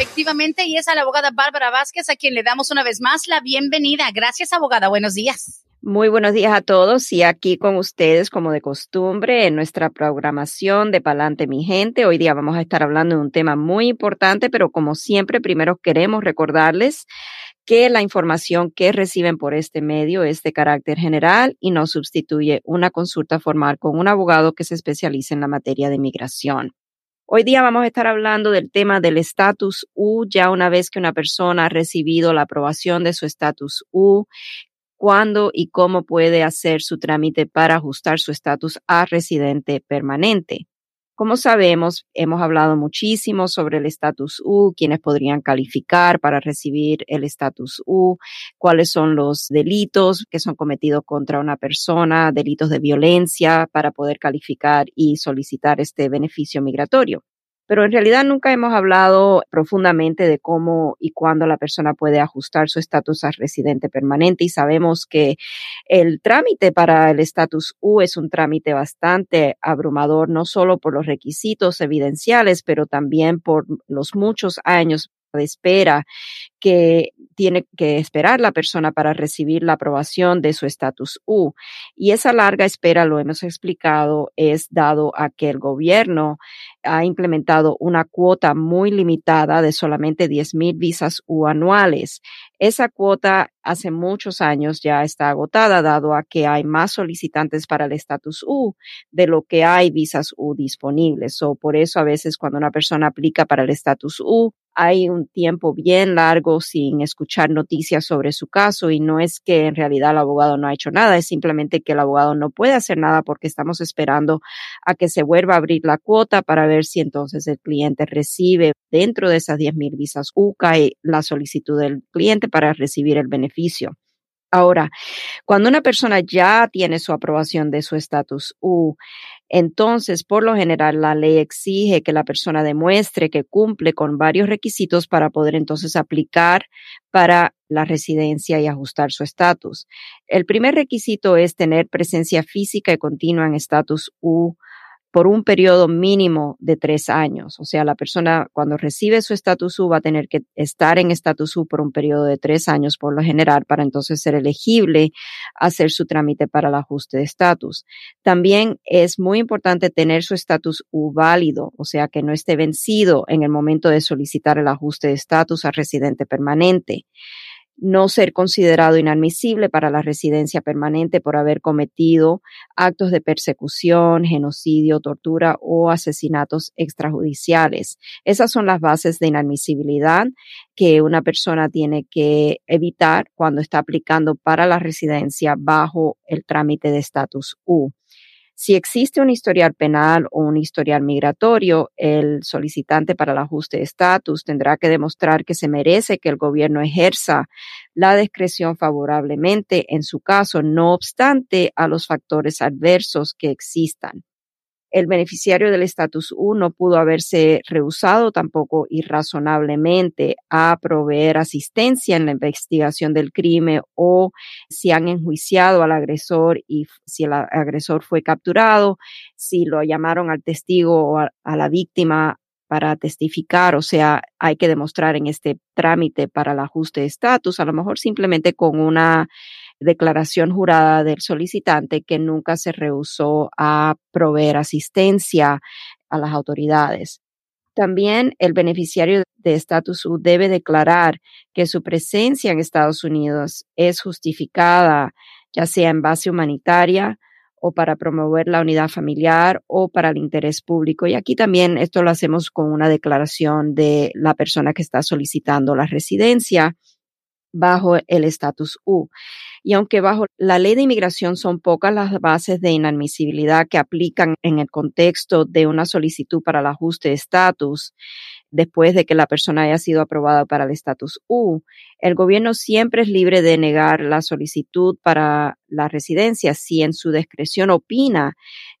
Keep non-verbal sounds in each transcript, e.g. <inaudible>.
Efectivamente, y es a la abogada Bárbara Vázquez a quien le damos una vez más la bienvenida. Gracias, abogada. Buenos días. Muy buenos días a todos y aquí con ustedes, como de costumbre, en nuestra programación de Palante Mi Gente. Hoy día vamos a estar hablando de un tema muy importante, pero como siempre, primero queremos recordarles que la información que reciben por este medio es de carácter general y no sustituye una consulta formal con un abogado que se especialice en la materia de migración. Hoy día vamos a estar hablando del tema del estatus U, ya una vez que una persona ha recibido la aprobación de su estatus U, cuándo y cómo puede hacer su trámite para ajustar su estatus a residente permanente. Como sabemos, hemos hablado muchísimo sobre el estatus U, quienes podrían calificar para recibir el estatus U, cuáles son los delitos que son cometidos contra una persona, delitos de violencia para poder calificar y solicitar este beneficio migratorio pero en realidad nunca hemos hablado profundamente de cómo y cuándo la persona puede ajustar su estatus a residente permanente y sabemos que el trámite para el estatus U es un trámite bastante abrumador, no solo por los requisitos evidenciales, pero también por los muchos años de espera que tiene que esperar la persona para recibir la aprobación de su estatus U. Y esa larga espera, lo hemos explicado, es dado a que el gobierno ha implementado una cuota muy limitada de solamente 10 mil visas U anuales. Esa cuota hace muchos años ya está agotada, dado a que hay más solicitantes para el estatus U de lo que hay visas U disponibles. O por eso a veces cuando una persona aplica para el estatus U, hay un tiempo bien largo sin escuchar noticias sobre su caso y no es que en realidad el abogado no ha hecho nada, es simplemente que el abogado no puede hacer nada porque estamos esperando a que se vuelva a abrir la cuota para ver si entonces el cliente recibe dentro de esas 10 mil visas UCA y la solicitud del cliente para recibir el beneficio. Ahora, cuando una persona ya tiene su aprobación de su estatus U, entonces, por lo general, la ley exige que la persona demuestre que cumple con varios requisitos para poder entonces aplicar para la residencia y ajustar su estatus. El primer requisito es tener presencia física y continua en estatus U por un periodo mínimo de tres años. O sea, la persona cuando recibe su estatus U va a tener que estar en estatus U por un periodo de tres años por lo general para entonces ser elegible a hacer su trámite para el ajuste de estatus. También es muy importante tener su estatus U válido, o sea, que no esté vencido en el momento de solicitar el ajuste de estatus a residente permanente no ser considerado inadmisible para la residencia permanente por haber cometido actos de persecución, genocidio, tortura o asesinatos extrajudiciales. Esas son las bases de inadmisibilidad que una persona tiene que evitar cuando está aplicando para la residencia bajo el trámite de estatus U. Si existe un historial penal o un historial migratorio, el solicitante para el ajuste de estatus tendrá que demostrar que se merece que el gobierno ejerza la discreción favorablemente en su caso, no obstante a los factores adversos que existan el beneficiario del estatus U no pudo haberse rehusado tampoco irrazonablemente a proveer asistencia en la investigación del crimen o si han enjuiciado al agresor y si el agresor fue capturado, si lo llamaron al testigo o a, a la víctima para testificar, o sea, hay que demostrar en este trámite para el ajuste de estatus, a lo mejor simplemente con una declaración jurada del solicitante que nunca se rehusó a proveer asistencia a las autoridades. También el beneficiario de estatus U debe declarar que su presencia en Estados Unidos es justificada, ya sea en base humanitaria o para promover la unidad familiar o para el interés público. Y aquí también esto lo hacemos con una declaración de la persona que está solicitando la residencia bajo el estatus U. Y aunque bajo la ley de inmigración son pocas las bases de inadmisibilidad que aplican en el contexto de una solicitud para el ajuste de estatus, después de que la persona haya sido aprobada para el estatus U, el gobierno siempre es libre de negar la solicitud para la residencia si en su discreción opina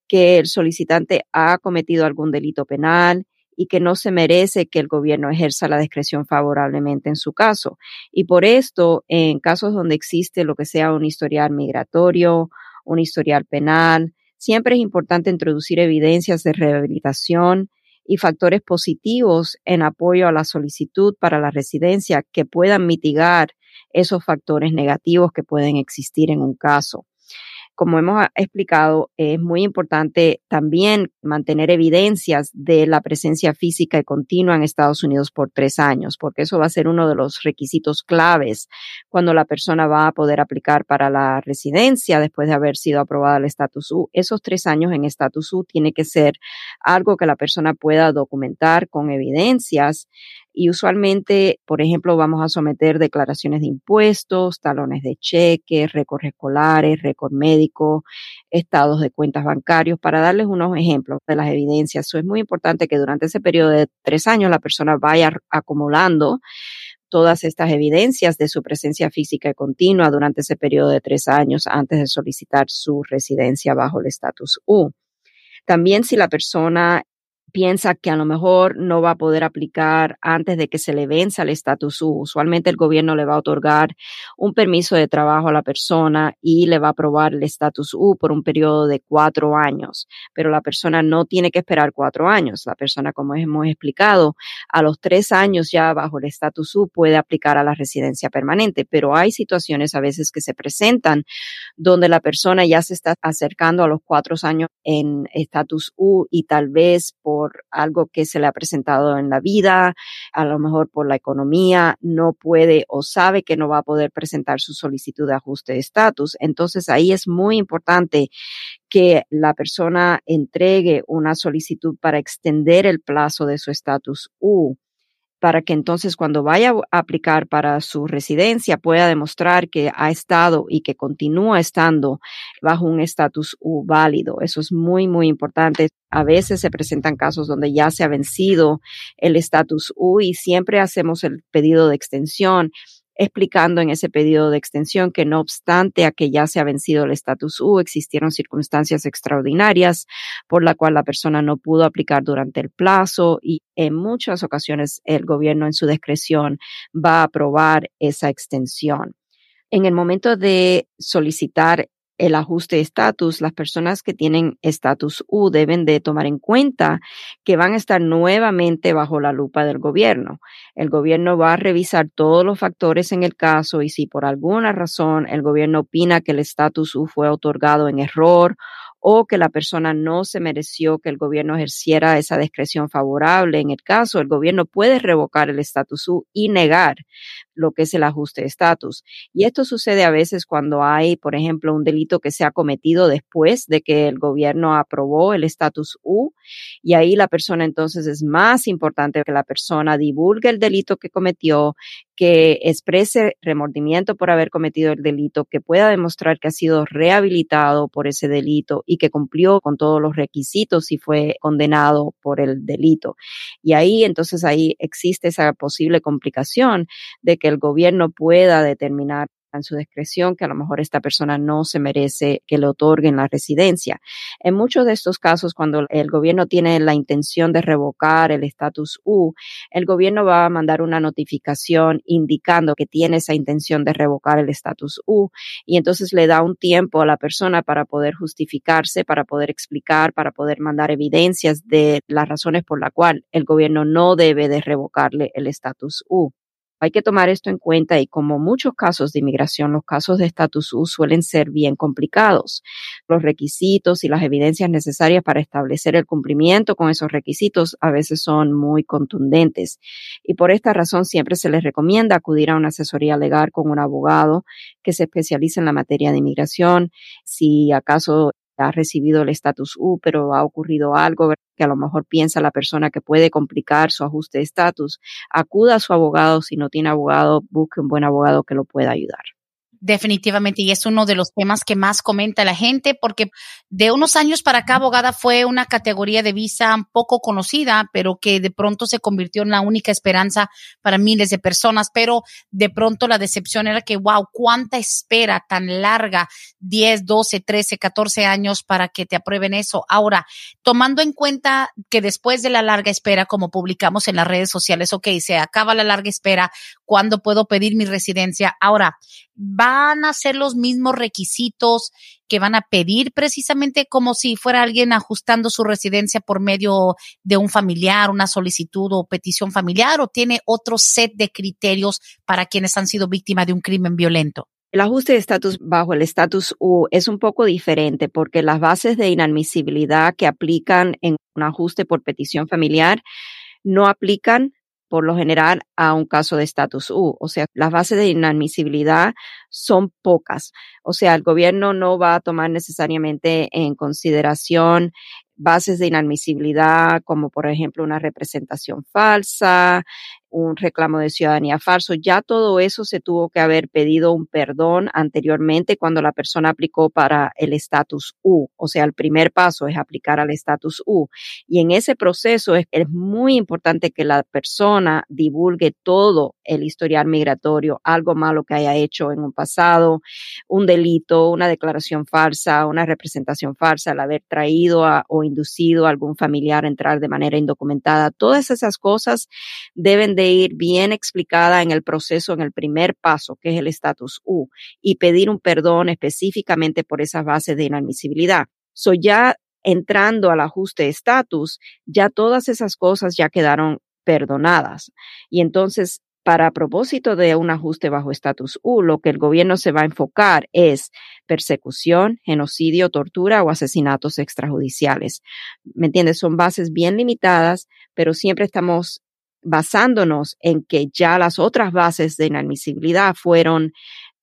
que el solicitante ha cometido algún delito penal y que no se merece que el gobierno ejerza la discreción favorablemente en su caso. Y por esto, en casos donde existe lo que sea un historial migratorio, un historial penal, siempre es importante introducir evidencias de rehabilitación y factores positivos en apoyo a la solicitud para la residencia que puedan mitigar esos factores negativos que pueden existir en un caso como hemos explicado, es muy importante también mantener evidencias de la presencia física y continua en Estados Unidos por tres años, porque eso va a ser uno de los requisitos claves cuando la persona va a poder aplicar para la residencia después de haber sido aprobada el estatus U. Esos tres años en estatus U tiene que ser algo que la persona pueda documentar con evidencias y usualmente, por ejemplo, vamos a someter declaraciones de impuestos, talones de cheque, récords escolares, récord médico, estados de cuentas bancarios, para darles unos ejemplos de las evidencias. Es muy importante que durante ese periodo de tres años la persona vaya acumulando todas estas evidencias de su presencia física y continua durante ese periodo de tres años antes de solicitar su residencia bajo el estatus U. También si la persona piensa que a lo mejor no va a poder aplicar antes de que se le venza el estatus U. Usualmente el gobierno le va a otorgar un permiso de trabajo a la persona y le va a aprobar el estatus U por un periodo de cuatro años, pero la persona no tiene que esperar cuatro años. La persona, como hemos explicado, a los tres años ya bajo el estatus U puede aplicar a la residencia permanente, pero hay situaciones a veces que se presentan donde la persona ya se está acercando a los cuatro años en estatus U y tal vez por algo que se le ha presentado en la vida, a lo mejor por la economía, no puede o sabe que no va a poder presentar su solicitud de ajuste de estatus. Entonces ahí es muy importante que la persona entregue una solicitud para extender el plazo de su estatus U para que entonces cuando vaya a aplicar para su residencia pueda demostrar que ha estado y que continúa estando bajo un estatus U válido. Eso es muy, muy importante. A veces se presentan casos donde ya se ha vencido el estatus U y siempre hacemos el pedido de extensión explicando en ese pedido de extensión que no obstante a que ya se ha vencido el estatus U, existieron circunstancias extraordinarias por la cual la persona no pudo aplicar durante el plazo y en muchas ocasiones el gobierno en su discreción va a aprobar esa extensión. En el momento de solicitar el ajuste de estatus, las personas que tienen estatus U deben de tomar en cuenta que van a estar nuevamente bajo la lupa del gobierno. El gobierno va a revisar todos los factores en el caso y si por alguna razón el gobierno opina que el estatus U fue otorgado en error o que la persona no se mereció que el gobierno ejerciera esa discreción favorable. En el caso, el gobierno puede revocar el estatus U y negar lo que es el ajuste de estatus. Y esto sucede a veces cuando hay, por ejemplo, un delito que se ha cometido después de que el gobierno aprobó el estatus U y ahí la persona entonces es más importante que la persona divulgue el delito que cometió, que exprese remordimiento por haber cometido el delito, que pueda demostrar que ha sido rehabilitado por ese delito y que cumplió con todos los requisitos y fue condenado por el delito. Y ahí entonces ahí existe esa posible complicación de que el gobierno pueda determinar en su discreción que a lo mejor esta persona no se merece que le otorguen la residencia. En muchos de estos casos, cuando el gobierno tiene la intención de revocar el estatus U, el gobierno va a mandar una notificación indicando que tiene esa intención de revocar el estatus U y entonces le da un tiempo a la persona para poder justificarse, para poder explicar, para poder mandar evidencias de las razones por las cuales el gobierno no debe de revocarle el estatus U. Hay que tomar esto en cuenta y como muchos casos de inmigración, los casos de estatus U suelen ser bien complicados. Los requisitos y las evidencias necesarias para establecer el cumplimiento con esos requisitos a veces son muy contundentes. Y por esta razón siempre se les recomienda acudir a una asesoría legal con un abogado que se especialice en la materia de inmigración. Si acaso ha recibido el estatus U, pero ha ocurrido algo que a lo mejor piensa la persona que puede complicar su ajuste de estatus, acuda a su abogado. Si no tiene abogado, busque un buen abogado que lo pueda ayudar. Definitivamente, y es uno de los temas que más comenta la gente, porque de unos años para acá, abogada fue una categoría de visa poco conocida, pero que de pronto se convirtió en la única esperanza para miles de personas. Pero de pronto la decepción era que, wow, cuánta espera tan larga, 10, 12, 13, 14 años para que te aprueben eso. Ahora, tomando en cuenta que después de la larga espera, como publicamos en las redes sociales, ok, se acaba la larga espera, ¿cuándo puedo pedir mi residencia? Ahora, van a ser los mismos requisitos que van a pedir precisamente como si fuera alguien ajustando su residencia por medio de un familiar, una solicitud o petición familiar o tiene otro set de criterios para quienes han sido víctimas de un crimen violento. El ajuste de estatus bajo el estatus U es un poco diferente porque las bases de inadmisibilidad que aplican en un ajuste por petición familiar no aplican por lo general a un caso de estatus U. O sea, las bases de inadmisibilidad son pocas. O sea, el gobierno no va a tomar necesariamente en consideración bases de inadmisibilidad como por ejemplo una representación falsa, un reclamo de ciudadanía falso. Ya todo eso se tuvo que haber pedido un perdón anteriormente cuando la persona aplicó para el estatus U. O sea, el primer paso es aplicar al estatus U. Y en ese proceso es, es, muy importante que la persona divulgue todo el historial migratorio, algo malo que haya hecho en un pasado, un delito, una declaración falsa, una representación falsa, el haber traído o inducido a algún familiar a entrar de manera indocumentada. Todas esas cosas deben de ir bien explicada en el proceso, en el primer paso, que es el estatus U, y pedir un perdón específicamente por esas bases de inadmisibilidad. So ya entrando al ajuste de estatus, ya todas esas cosas ya quedaron perdonadas. Y entonces, para propósito de un ajuste bajo estatus U, lo que el gobierno se va a enfocar es persecución, genocidio, tortura o asesinatos extrajudiciales. ¿Me entiendes? Son bases bien limitadas, pero siempre estamos basándonos en que ya las otras bases de inadmisibilidad fueron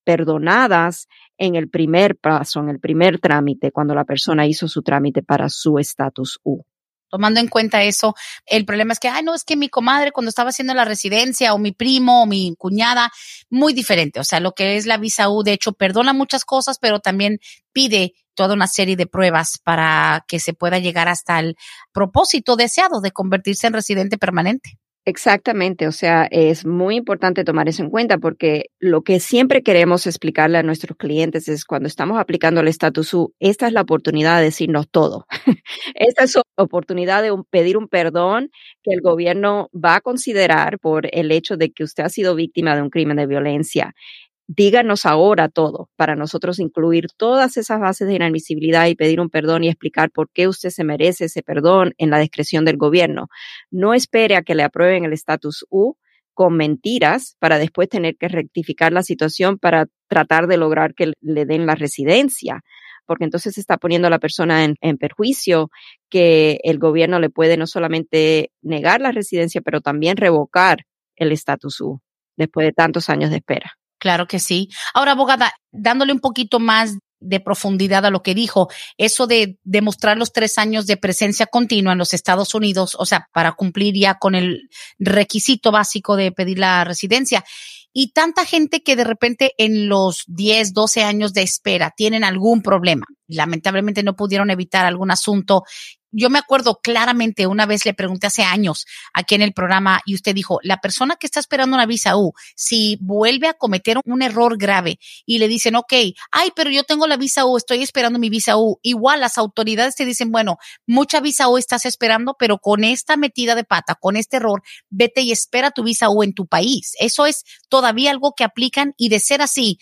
perdonadas en el primer paso, en el primer trámite, cuando la persona hizo su trámite para su estatus U. Tomando en cuenta eso, el problema es que, ay, no, es que mi comadre cuando estaba haciendo la residencia o mi primo o mi cuñada, muy diferente. O sea, lo que es la visa U, de hecho, perdona muchas cosas, pero también pide toda una serie de pruebas para que se pueda llegar hasta el propósito deseado de convertirse en residente permanente. Exactamente, o sea, es muy importante tomar eso en cuenta porque lo que siempre queremos explicarle a nuestros clientes es cuando estamos aplicando el estatus U, esta es la oportunidad de decirnos todo. <laughs> esta es la oportunidad de pedir un perdón que el gobierno va a considerar por el hecho de que usted ha sido víctima de un crimen de violencia díganos ahora todo para nosotros incluir todas esas bases de inadmisibilidad y pedir un perdón y explicar por qué usted se merece ese perdón en la discreción del gobierno. No espere a que le aprueben el estatus U con mentiras para después tener que rectificar la situación para tratar de lograr que le den la residencia porque entonces se está poniendo a la persona en, en, perjuicio que el gobierno le puede no solamente negar la residencia, pero también revocar el estatus U después de tantos años de espera. Claro que sí. Ahora, abogada, dándole un poquito más de profundidad a lo que dijo, eso de demostrar los tres años de presencia continua en los Estados Unidos, o sea, para cumplir ya con el requisito básico de pedir la residencia. Y tanta gente que de repente en los 10, 12 años de espera tienen algún problema. Lamentablemente no pudieron evitar algún asunto yo me acuerdo claramente, una vez le pregunté hace años aquí en el programa y usted dijo, la persona que está esperando una visa U, si vuelve a cometer un error grave y le dicen, ok, ay, pero yo tengo la visa U, estoy esperando mi visa U, igual las autoridades te dicen, bueno, mucha visa U estás esperando, pero con esta metida de pata, con este error, vete y espera tu visa U en tu país. Eso es todavía algo que aplican y de ser así,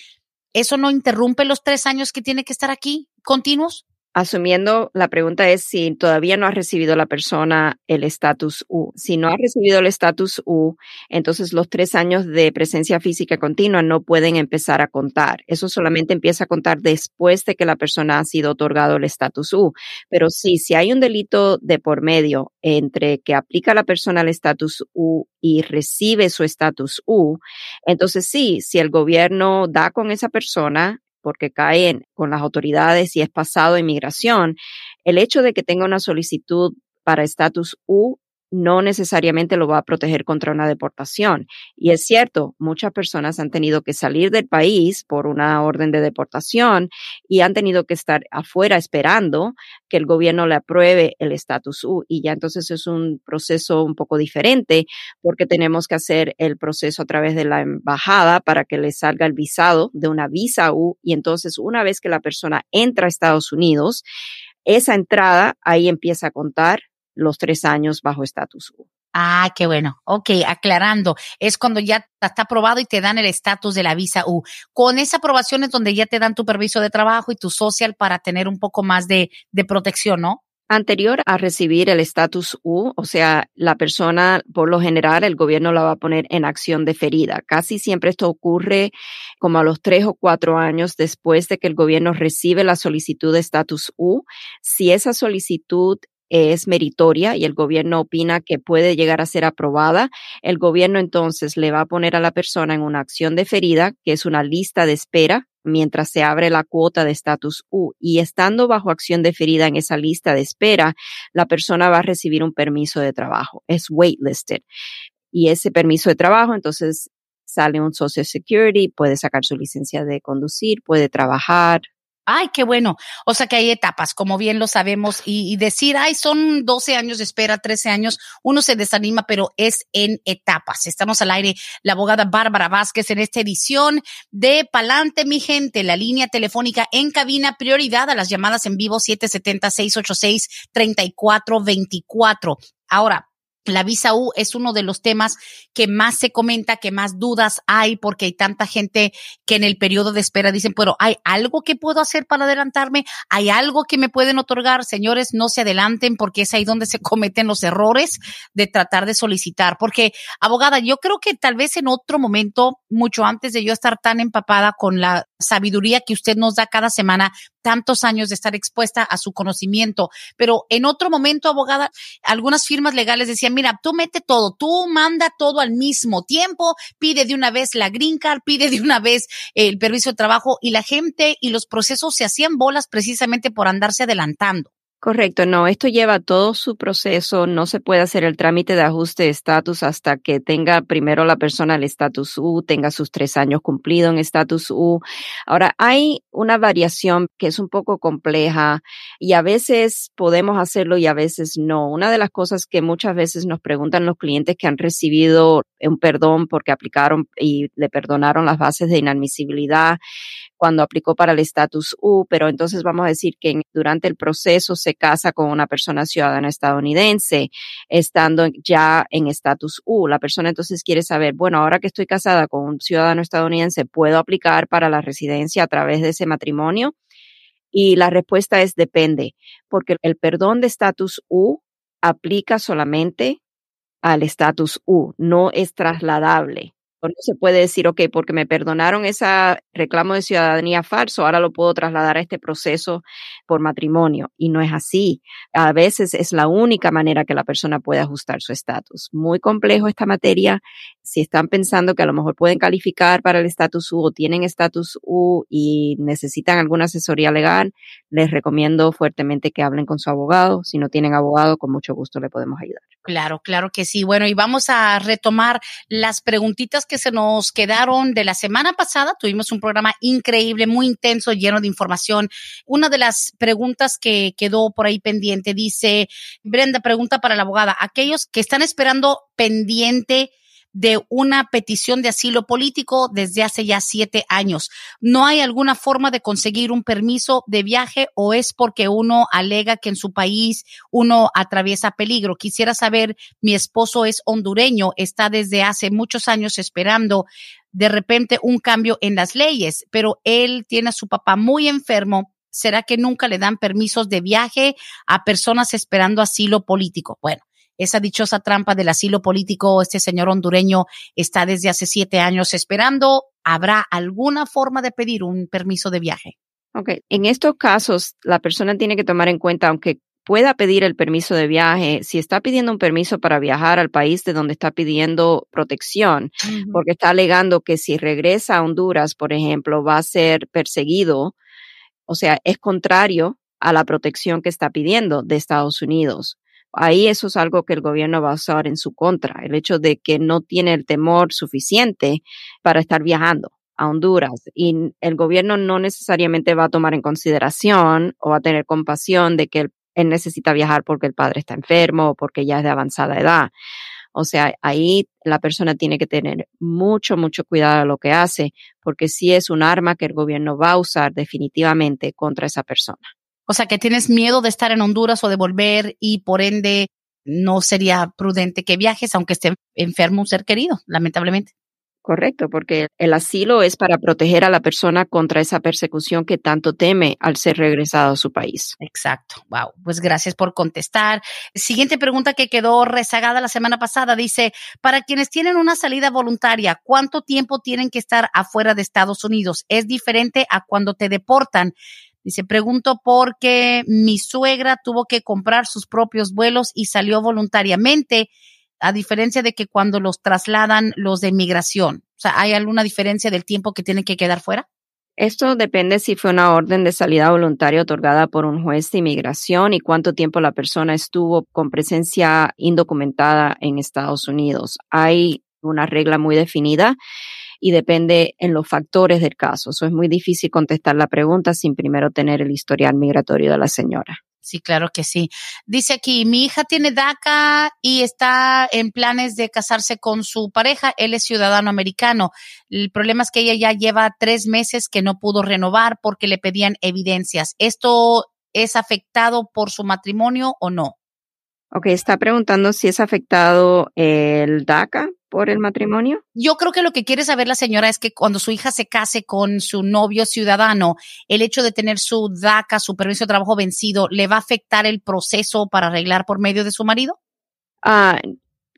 ¿eso no interrumpe los tres años que tiene que estar aquí continuos? Asumiendo la pregunta es si todavía no ha recibido la persona el estatus U. Si no ha recibido el estatus U, entonces los tres años de presencia física continua no pueden empezar a contar. Eso solamente empieza a contar después de que la persona ha sido otorgado el estatus U. Pero sí, si hay un delito de por medio entre que aplica la persona el estatus U y recibe su estatus U, entonces sí, si el gobierno da con esa persona, porque caen con las autoridades y es pasado inmigración, el hecho de que tenga una solicitud para estatus U no necesariamente lo va a proteger contra una deportación. Y es cierto, muchas personas han tenido que salir del país por una orden de deportación y han tenido que estar afuera esperando que el gobierno le apruebe el estatus U. Y ya entonces es un proceso un poco diferente porque tenemos que hacer el proceso a través de la embajada para que le salga el visado de una visa U. Y entonces una vez que la persona entra a Estados Unidos, esa entrada ahí empieza a contar los tres años bajo estatus U. Ah, qué bueno. Ok, aclarando. Es cuando ya está aprobado y te dan el estatus de la visa U. Con esa aprobación es donde ya te dan tu permiso de trabajo y tu social para tener un poco más de, de protección, ¿no? Anterior a recibir el estatus U, o sea, la persona, por lo general, el gobierno la va a poner en acción deferida. Casi siempre esto ocurre como a los tres o cuatro años después de que el gobierno recibe la solicitud de estatus U. Si esa solicitud es meritoria y el gobierno opina que puede llegar a ser aprobada, el gobierno entonces le va a poner a la persona en una acción deferida, que es una lista de espera mientras se abre la cuota de estatus U. Y estando bajo acción deferida en esa lista de espera, la persona va a recibir un permiso de trabajo. Es waitlisted. Y ese permiso de trabajo, entonces sale un Social Security, puede sacar su licencia de conducir, puede trabajar, Ay, qué bueno. O sea que hay etapas, como bien lo sabemos, y, decir, ay, son 12 años de espera, 13 años, uno se desanima, pero es en etapas. Estamos al aire, la abogada Bárbara Vázquez en esta edición de Palante, mi gente, la línea telefónica en cabina, prioridad a las llamadas en vivo 770-686-3424. Ahora, la visa U es uno de los temas que más se comenta, que más dudas hay, porque hay tanta gente que en el periodo de espera dicen, pero hay algo que puedo hacer para adelantarme, hay algo que me pueden otorgar. Señores, no se adelanten porque es ahí donde se <laughs> cometen los errores de tratar de solicitar. Porque, abogada, yo creo que tal vez en otro momento, mucho antes de yo estar tan empapada con la sabiduría que usted nos da cada semana, tantos años de estar expuesta a su conocimiento. Pero en otro momento, abogada, algunas firmas legales decían, mira, tú mete todo, tú manda todo al mismo tiempo, pide de una vez la green card, pide de una vez el permiso de trabajo y la gente y los procesos se hacían bolas precisamente por andarse adelantando. Correcto, no, esto lleva todo su proceso, no se puede hacer el trámite de ajuste de estatus hasta que tenga primero la persona el estatus U, tenga sus tres años cumplido en estatus U. Ahora, hay una variación que es un poco compleja y a veces podemos hacerlo y a veces no. Una de las cosas que muchas veces nos preguntan los clientes que han recibido un perdón porque aplicaron y le perdonaron las bases de inadmisibilidad cuando aplicó para el estatus U, pero entonces vamos a decir que durante el proceso se casa con una persona ciudadana estadounidense, estando ya en estatus U. La persona entonces quiere saber, bueno, ahora que estoy casada con un ciudadano estadounidense, ¿puedo aplicar para la residencia a través de ese matrimonio? Y la respuesta es depende, porque el perdón de estatus U aplica solamente al estatus U, no es trasladable no se puede decir, ok, porque me perdonaron ese reclamo de ciudadanía falso, ahora lo puedo trasladar a este proceso por matrimonio. Y no es así. A veces es la única manera que la persona puede ajustar su estatus. Muy complejo esta materia. Si están pensando que a lo mejor pueden calificar para el estatus U o tienen estatus U y necesitan alguna asesoría legal, les recomiendo fuertemente que hablen con su abogado. Si no tienen abogado, con mucho gusto le podemos ayudar. Claro, claro que sí. Bueno, y vamos a retomar las preguntitas que se nos quedaron de la semana pasada. Tuvimos un programa increíble, muy intenso, lleno de información. Una de las preguntas que quedó por ahí pendiente dice, Brenda, pregunta para la abogada, aquellos que están esperando pendiente de una petición de asilo político desde hace ya siete años. ¿No hay alguna forma de conseguir un permiso de viaje o es porque uno alega que en su país uno atraviesa peligro? Quisiera saber, mi esposo es hondureño, está desde hace muchos años esperando de repente un cambio en las leyes, pero él tiene a su papá muy enfermo. ¿Será que nunca le dan permisos de viaje a personas esperando asilo político? Bueno, esa dichosa trampa del asilo político, este señor hondureño está desde hace siete años esperando. ¿Habrá alguna forma de pedir un permiso de viaje? Ok, en estos casos, la persona tiene que tomar en cuenta, aunque pueda pedir el permiso de viaje, si está pidiendo un permiso para viajar al país de donde está pidiendo protección, porque está alegando que si regresa a Honduras, por ejemplo, va a ser perseguido, o sea, es contrario a la protección que está pidiendo de Estados Unidos ahí eso es algo que el gobierno va a usar en su contra, el hecho de que no tiene el temor suficiente para estar viajando a Honduras y el gobierno no necesariamente va a tomar en consideración o va a tener compasión de que él, necesita viajar porque el padre está enfermo o porque ya es de avanzada edad. O sea, ahí la persona tiene que tener mucho, mucho cuidado a lo que hace, porque sí es un arma que el gobierno va a usar definitivamente contra esa persona. O sea, que tienes miedo de estar en Honduras o de volver y por ende no sería prudente que viajes aunque esté enfermo un ser querido, lamentablemente. Correcto, porque el asilo es para proteger a la persona contra esa persecución que tanto teme al ser regresado a su país. Exacto. Wow. Pues gracias por contestar. Siguiente pregunta que quedó rezagada la semana pasada dice, para quienes tienen una salida voluntaria, ¿cuánto tiempo tienen que estar afuera de Estados Unidos? ¿Es diferente a cuando te deportan? Dice, pregunto porque mi suegra tuvo que comprar sus propios vuelos y salió voluntariamente, a diferencia de que cuando los trasladan los de migración. O sea, ¿hay alguna diferencia del tiempo que tienen que quedar fuera? Esto depende si fue una orden de salida voluntaria otorgada por un juez de inmigración y cuánto tiempo la persona estuvo con presencia indocumentada en Estados Unidos. Hay una regla muy definida y depende en los factores del caso. Eso es muy difícil contestar la pregunta sin primero tener el historial migratorio de la señora. Sí, claro que sí. Dice aquí, mi hija tiene DACA y está en planes de casarse con su pareja. Él es ciudadano americano. El problema es que ella ya lleva tres meses que no pudo renovar porque le pedían evidencias. ¿Esto es afectado por su matrimonio o no? Ok, está preguntando si es afectado el DACA por el matrimonio? Yo creo que lo que quiere saber la señora es que cuando su hija se case con su novio ciudadano, el hecho de tener su DACA, su permiso de trabajo vencido, ¿le va a afectar el proceso para arreglar por medio de su marido? Ah,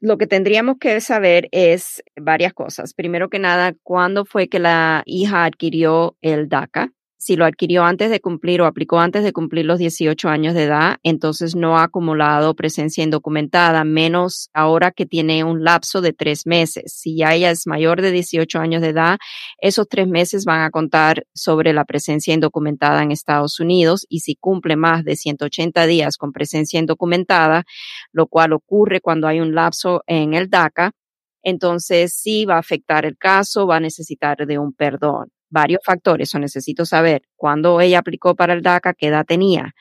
lo que tendríamos que saber es varias cosas. Primero que nada, ¿cuándo fue que la hija adquirió el DACA? Si lo adquirió antes de cumplir o aplicó antes de cumplir los 18 años de edad, entonces no ha acumulado presencia indocumentada, menos ahora que tiene un lapso de tres meses. Si ya ella es mayor de 18 años de edad, esos tres meses van a contar sobre la presencia indocumentada en Estados Unidos y si cumple más de 180 días con presencia indocumentada, lo cual ocurre cuando hay un lapso en el DACA, entonces sí va a afectar el caso, va a necesitar de un perdón varios factores, o necesito saber cuándo ella aplicó para el DACA, qué edad tenía.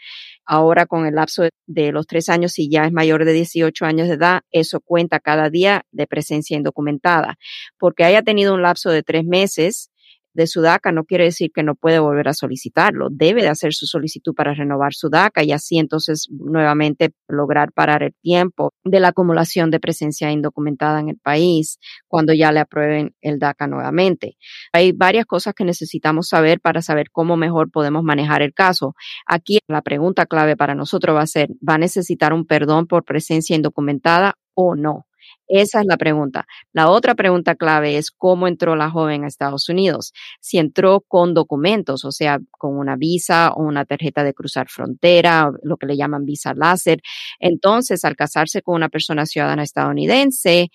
Ahora con el lapso de los tres años, si ya es mayor de 18 años de edad, eso cuenta cada día de presencia indocumentada. Porque haya tenido un lapso de tres meses, de su DACA no quiere decir que no puede volver a solicitarlo. Debe de hacer su solicitud para renovar su DACA y así entonces nuevamente lograr parar el tiempo de la acumulación de presencia indocumentada en el país cuando ya le aprueben el DACA nuevamente. Hay varias cosas que necesitamos saber para saber cómo mejor podemos manejar el caso. Aquí la pregunta clave para nosotros va a ser, ¿va a necesitar un perdón por presencia indocumentada o no? Esa es la pregunta. La otra pregunta clave es cómo entró la joven a Estados Unidos. Si entró con documentos, o sea, con una visa o una tarjeta de cruzar frontera, lo que le llaman visa láser. Entonces, al casarse con una persona ciudadana estadounidense,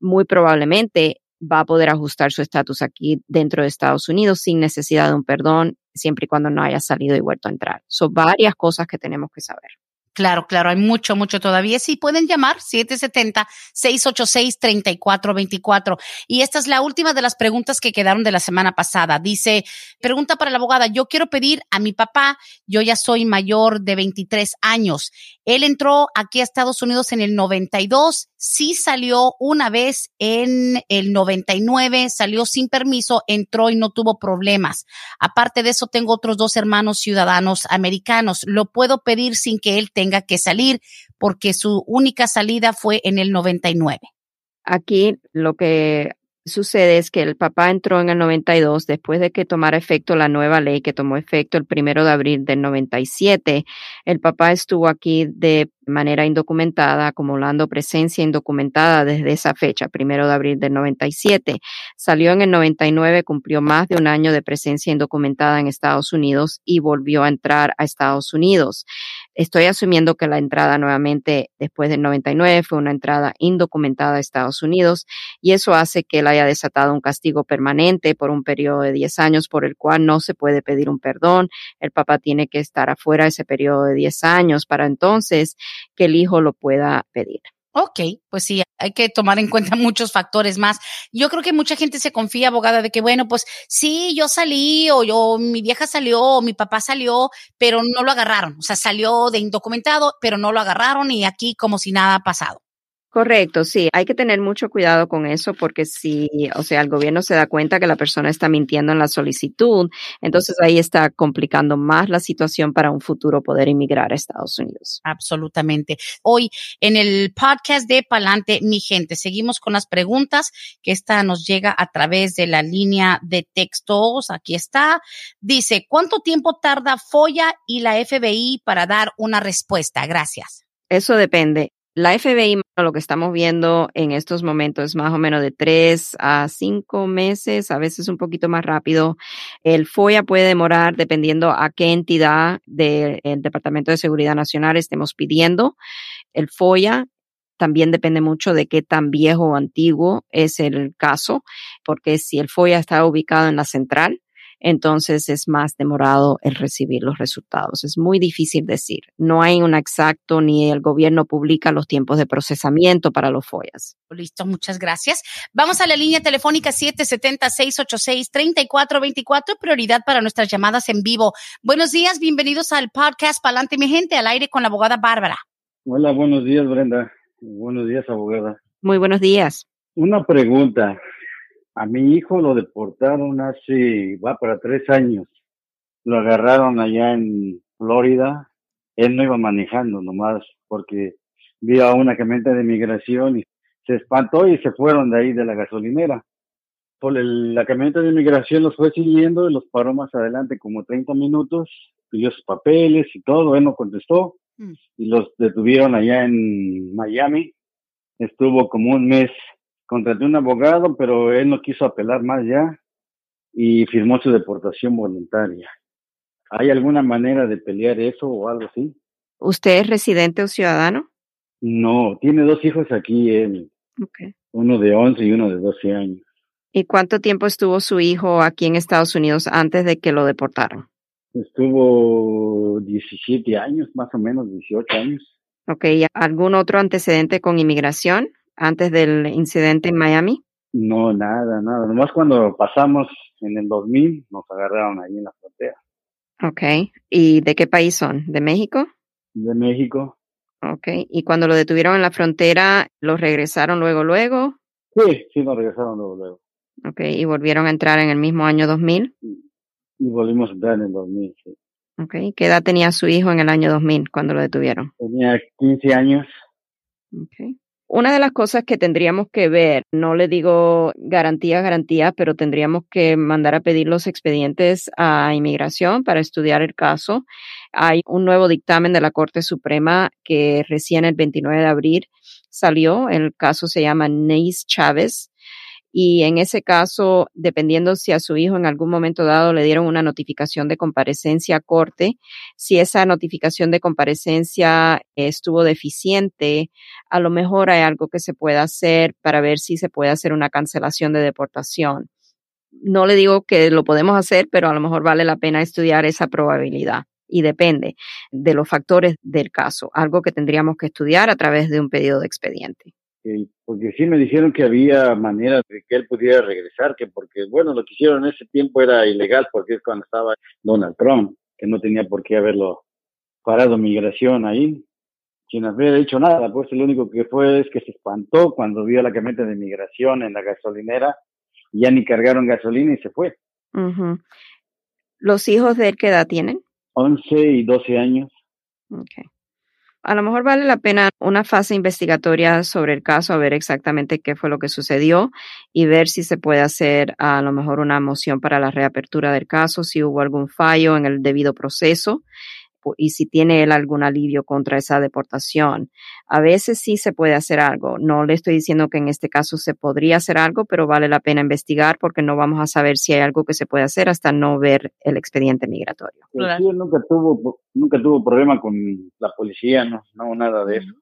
muy probablemente va a poder ajustar su estatus aquí dentro de Estados Unidos sin necesidad de un perdón, siempre y cuando no haya salido y vuelto a entrar. Son varias cosas que tenemos que saber. Claro, claro, hay mucho, mucho todavía. Sí, pueden llamar 770-686-3424. Y esta es la última de las preguntas que quedaron de la semana pasada. Dice, pregunta para la abogada, yo quiero pedir a mi papá, yo ya soy mayor de 23 años. Él entró aquí a Estados Unidos en el 92, sí salió una vez en el 99, salió sin permiso, entró y no tuvo problemas. Aparte de eso, tengo otros dos hermanos ciudadanos americanos. Lo puedo pedir sin que él tenga tenga que salir porque su única salida fue en el 99. Aquí lo que sucede es que el papá entró en el 92 después de que tomara efecto la nueva ley que tomó efecto el primero de abril del 97. El papá estuvo aquí de manera indocumentada, acumulando presencia indocumentada desde esa fecha, primero de abril del 97. Salió en el 99, cumplió más de un año de presencia indocumentada en Estados Unidos y volvió a entrar a Estados Unidos. Estoy asumiendo que la entrada nuevamente después del 99 fue una entrada indocumentada a Estados Unidos y eso hace que él haya desatado un castigo permanente por un periodo de 10 años por el cual no se puede pedir un perdón. El papá tiene que estar afuera ese periodo de 10 años para entonces que el hijo lo pueda pedir. Ok, pues sí, hay que tomar en cuenta muchos factores más. Yo creo que mucha gente se confía, abogada, de que, bueno, pues sí, yo salí o yo, mi vieja salió o mi papá salió, pero no lo agarraron. O sea, salió de indocumentado, pero no lo agarraron y aquí como si nada ha pasado. Correcto, sí, hay que tener mucho cuidado con eso porque si, o sea, el gobierno se da cuenta que la persona está mintiendo en la solicitud, entonces ahí está complicando más la situación para un futuro poder inmigrar a Estados Unidos. Absolutamente. Hoy en el podcast de Palante, mi gente, seguimos con las preguntas que esta nos llega a través de la línea de textos. Aquí está. Dice, ¿cuánto tiempo tarda FOIA y la FBI para dar una respuesta? Gracias. Eso depende. La FBI, lo que estamos viendo en estos momentos es más o menos de tres a cinco meses, a veces un poquito más rápido. El FOIA puede demorar dependiendo a qué entidad del Departamento de Seguridad Nacional estemos pidiendo. El FOIA también depende mucho de qué tan viejo o antiguo es el caso, porque si el FOIA está ubicado en la central, entonces es más demorado el recibir los resultados. Es muy difícil decir. No hay un exacto ni el gobierno publica los tiempos de procesamiento para los FOIAs. Listo, muchas gracias. Vamos a la línea telefónica 770-686-3424, prioridad para nuestras llamadas en vivo. Buenos días, bienvenidos al podcast Palante mi gente, al aire con la abogada Bárbara. Hola, buenos días, Brenda. Buenos días, abogada. Muy buenos días. Una pregunta. A mi hijo lo deportaron hace, va para tres años. Lo agarraron allá en Florida. Él no iba manejando nomás porque vio a una camioneta de migración y se espantó y se fueron de ahí de la gasolinera. Por la camioneta de migración los fue siguiendo y los paró más adelante como 30 minutos, pidió sus papeles y todo, él no contestó mm. y los detuvieron allá en Miami. Estuvo como un mes contraté un abogado, pero él no quiso apelar más ya y firmó su deportación voluntaria. ¿Hay alguna manera de pelear eso o algo así? ¿Usted es residente o ciudadano? No, tiene dos hijos aquí, él. Uno de 11 y uno de 12 años. ¿Y cuánto tiempo estuvo su hijo aquí en Estados Unidos antes de que lo deportaron? Estuvo 17 años, más o menos 18 años. Ok, ¿algún otro antecedente con inmigración? Antes del incidente en Miami? No, nada, nada. Nomás cuando pasamos en el 2000 nos agarraron ahí en la frontera. Ok. ¿Y de qué país son? ¿De México? De México. Ok. ¿Y cuando lo detuvieron en la frontera, los regresaron luego, luego? Sí, sí, nos regresaron luego, luego. Ok. ¿Y volvieron a entrar en el mismo año 2000? Y volvimos a entrar en el 2000, sí. Ok. ¿Qué edad tenía su hijo en el año 2000 cuando lo detuvieron? Tenía 15 años. Ok. Una de las cosas que tendríamos que ver, no le digo garantía, garantía, pero tendríamos que mandar a pedir los expedientes a inmigración para estudiar el caso. Hay un nuevo dictamen de la Corte Suprema que recién el 29 de abril salió. El caso se llama Neis Chávez y en ese caso, dependiendo si a su hijo en algún momento dado le dieron una notificación de comparecencia a corte, si esa notificación de comparecencia estuvo deficiente, a lo mejor hay algo que se pueda hacer para ver si se puede hacer una cancelación de deportación. No le digo que lo podemos hacer, pero a lo mejor vale la pena estudiar esa probabilidad y depende de los factores del caso, algo que tendríamos que estudiar a través de un pedido de expediente porque sí me dijeron que había manera de que él pudiera regresar, que porque, bueno, lo que hicieron en ese tiempo era ilegal, porque es cuando estaba Donald Trump, que no tenía por qué haberlo parado migración ahí, sin haber hecho nada, pues lo único que fue es que se espantó cuando vio la camioneta de migración en la gasolinera, ya ni cargaron gasolina y se fue. ¿Los hijos de él qué edad tienen? 11 y 12 años. Okay a lo mejor vale la pena una fase investigatoria sobre el caso, a ver exactamente qué fue lo que sucedió y ver si se puede hacer a lo mejor una moción para la reapertura del caso, si hubo algún fallo en el debido proceso. Y si tiene él algún alivio contra esa deportación. A veces sí se puede hacer algo. No le estoy diciendo que en este caso se podría hacer algo, pero vale la pena investigar porque no vamos a saber si hay algo que se puede hacer hasta no ver el expediente migratorio. Sí, nunca tuvo, nunca tuvo problema con la policía, no, no nada de eso.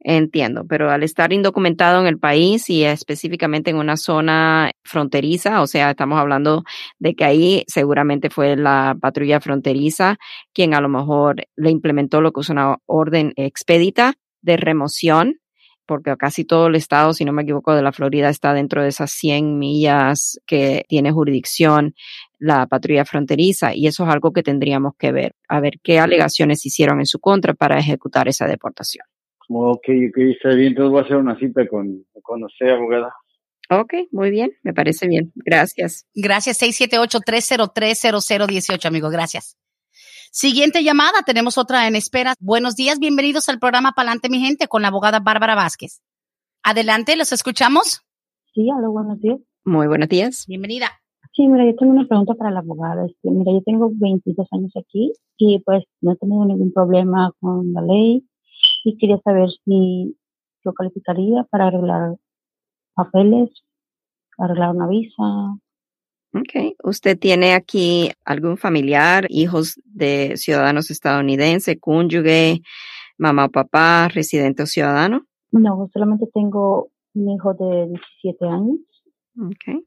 Entiendo, pero al estar indocumentado en el país y específicamente en una zona fronteriza, o sea, estamos hablando de que ahí seguramente fue la patrulla fronteriza quien a lo mejor le implementó lo que es una orden expedita de remoción, porque casi todo el estado, si no me equivoco, de la Florida está dentro de esas 100 millas que tiene jurisdicción la patrulla fronteriza y eso es algo que tendríamos que ver, a ver qué alegaciones hicieron en su contra para ejecutar esa deportación. Ok, ok, está bien. Entonces voy a hacer una cita con, con usted, abogada. Ok, muy bien, me parece bien. Gracias. Gracias, 678-303-0018, amigo. Gracias. Siguiente llamada, tenemos otra en espera. Buenos días, bienvenidos al programa Palante, mi gente, con la abogada Bárbara Vázquez. Adelante, ¿los escuchamos? Sí, hola, buenos días. Muy buenos días. Bienvenida. Sí, mira, yo tengo una pregunta para la abogada. Este, mira, yo tengo 22 años aquí y pues no he tenido ningún problema con la ley y quería saber si yo calificaría para arreglar papeles, arreglar una visa. Ok. ¿Usted tiene aquí algún familiar, hijos de ciudadanos estadounidenses, cónyuge, mamá o papá, residente o ciudadano? No, solamente tengo un hijo de 17 años. Ok.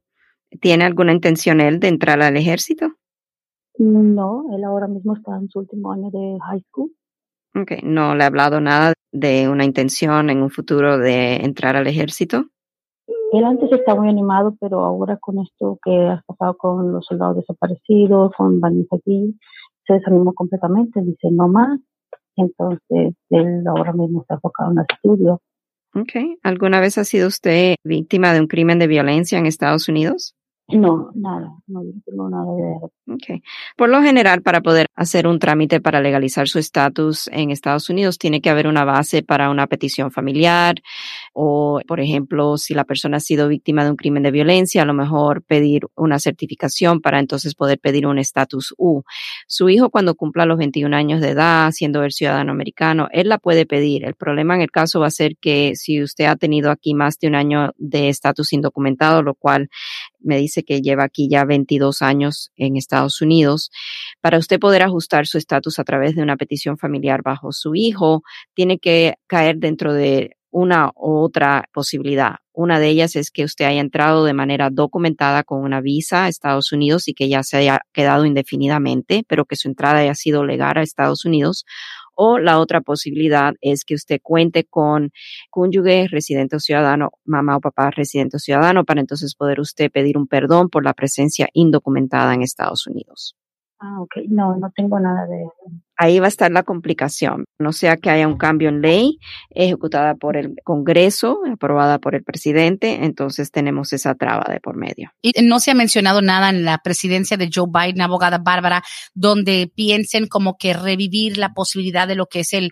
¿Tiene alguna intención él de entrar al ejército? No, él ahora mismo está en su último año de high school. Okay. ¿No le ha hablado nada de una intención en un futuro de entrar al ejército? Él antes estaba muy animado, pero ahora con esto que ha pasado con los soldados desaparecidos, con Vanessa aquí, se desanimó completamente, dice no más. Entonces, él ahora mismo está enfocado en el estudio. Okay. ¿Alguna vez ha sido usted víctima de un crimen de violencia en Estados Unidos? No, nada, no tengo nada de. Okay. Por lo general, para poder hacer un trámite para legalizar su estatus en Estados Unidos, tiene que haber una base para una petición familiar o, por ejemplo, si la persona ha sido víctima de un crimen de violencia, a lo mejor pedir una certificación para entonces poder pedir un estatus U. Su hijo, cuando cumpla los 21 años de edad, siendo el ciudadano americano, él la puede pedir. El problema en el caso va a ser que si usted ha tenido aquí más de un año de estatus indocumentado, lo cual me dice que lleva aquí ya 22 años en Estados Unidos. Para usted poder ajustar su estatus a través de una petición familiar bajo su hijo, tiene que caer dentro de una u otra posibilidad. Una de ellas es que usted haya entrado de manera documentada con una visa a Estados Unidos y que ya se haya quedado indefinidamente, pero que su entrada haya sido legal a Estados Unidos o la otra posibilidad es que usted cuente con cónyuge, residente o ciudadano, mamá o papá residente o ciudadano, para entonces poder usted pedir un perdón por la presencia indocumentada en Estados Unidos. Ah, ok. No, no tengo nada de eso. Ahí va a estar la complicación. No sea que haya un cambio en ley ejecutada por el Congreso, aprobada por el presidente, entonces tenemos esa traba de por medio. Y no se ha mencionado nada en la presidencia de Joe Biden, abogada Bárbara, donde piensen como que revivir la posibilidad de lo que es el